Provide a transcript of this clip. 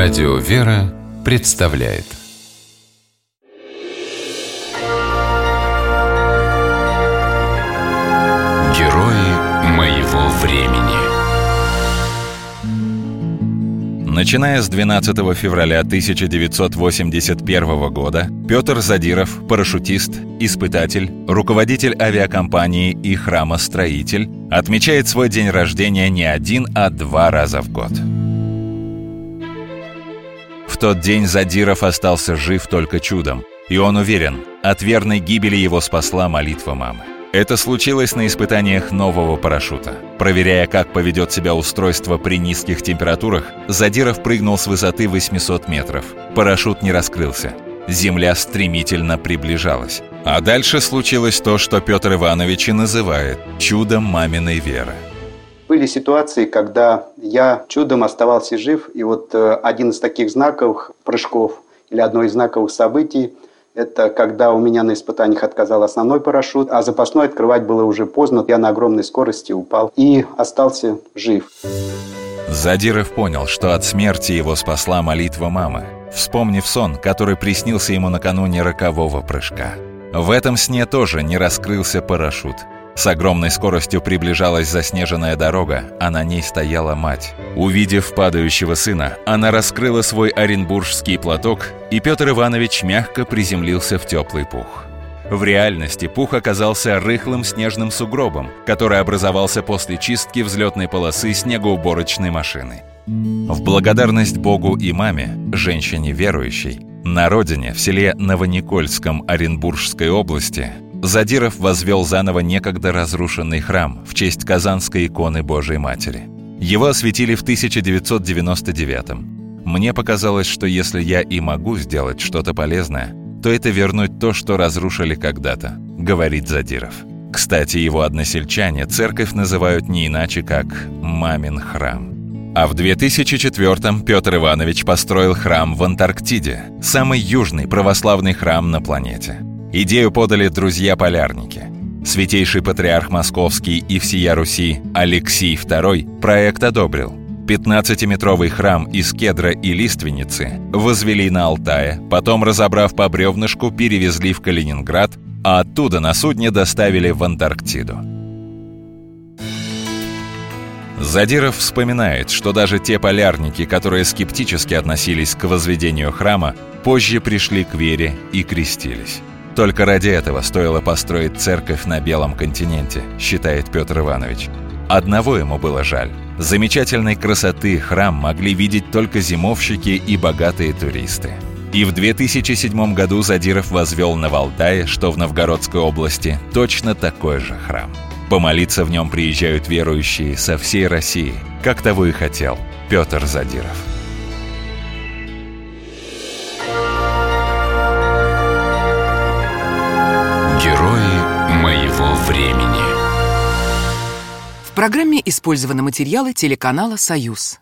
Радио «Вера» представляет Герои моего времени Начиная с 12 февраля 1981 года, Петр Задиров, парашютист, испытатель, руководитель авиакомпании и храмостроитель, отмечает свой день рождения не один, а два раза в год. Тот день Задиров остался жив только чудом, и он уверен, от верной гибели его спасла молитва мамы. Это случилось на испытаниях нового парашюта. Проверяя, как поведет себя устройство при низких температурах, Задиров прыгнул с высоты 800 метров. Парашют не раскрылся. Земля стремительно приближалась. А дальше случилось то, что Петр Иванович и называет «чудом маминой веры». Были ситуации, когда я чудом оставался жив, и вот э, один из таких знаковых прыжков или одно из знаковых событий – это когда у меня на испытаниях отказал основной парашют, а запасной открывать было уже поздно. Я на огромной скорости упал и остался жив. Задиров понял, что от смерти его спасла молитва мамы, вспомнив сон, который приснился ему накануне рокового прыжка. В этом сне тоже не раскрылся парашют – с огромной скоростью приближалась заснеженная дорога, а на ней стояла мать. Увидев падающего сына, она раскрыла свой оренбургский платок, и Петр Иванович мягко приземлился в теплый пух. В реальности пух оказался рыхлым снежным сугробом, который образовался после чистки взлетной полосы снегоуборочной машины. В благодарность Богу и маме, женщине верующей, на родине, в селе Новоникольском Оренбургской области, Задиров возвел заново некогда разрушенный храм в честь Казанской иконы Божией Матери. Его осветили в 1999 -м. Мне показалось, что если я и могу сделать что-то полезное, то это вернуть то, что разрушили когда-то, говорит Задиров. Кстати, его односельчане церковь называют не иначе, как «мамин храм». А в 2004-м Петр Иванович построил храм в Антарктиде, самый южный православный храм на планете. Идею подали друзья-полярники. Святейший патриарх Московский и всея Руси Алексий II проект одобрил. 15-метровый храм из кедра и лиственницы возвели на Алтае, потом, разобрав по бревнышку, перевезли в Калининград, а оттуда на судне доставили в Антарктиду. Задиров вспоминает, что даже те полярники, которые скептически относились к возведению храма, позже пришли к вере и крестились. Только ради этого стоило построить церковь на Белом континенте, считает Петр Иванович. Одного ему было жаль. Замечательной красоты храм могли видеть только зимовщики и богатые туристы. И в 2007 году Задиров возвел на Валтае, что в Новгородской области, точно такой же храм. Помолиться в нем приезжают верующие со всей России, как того и хотел Петр Задиров. Программе использованы материалы телеканала «Союз».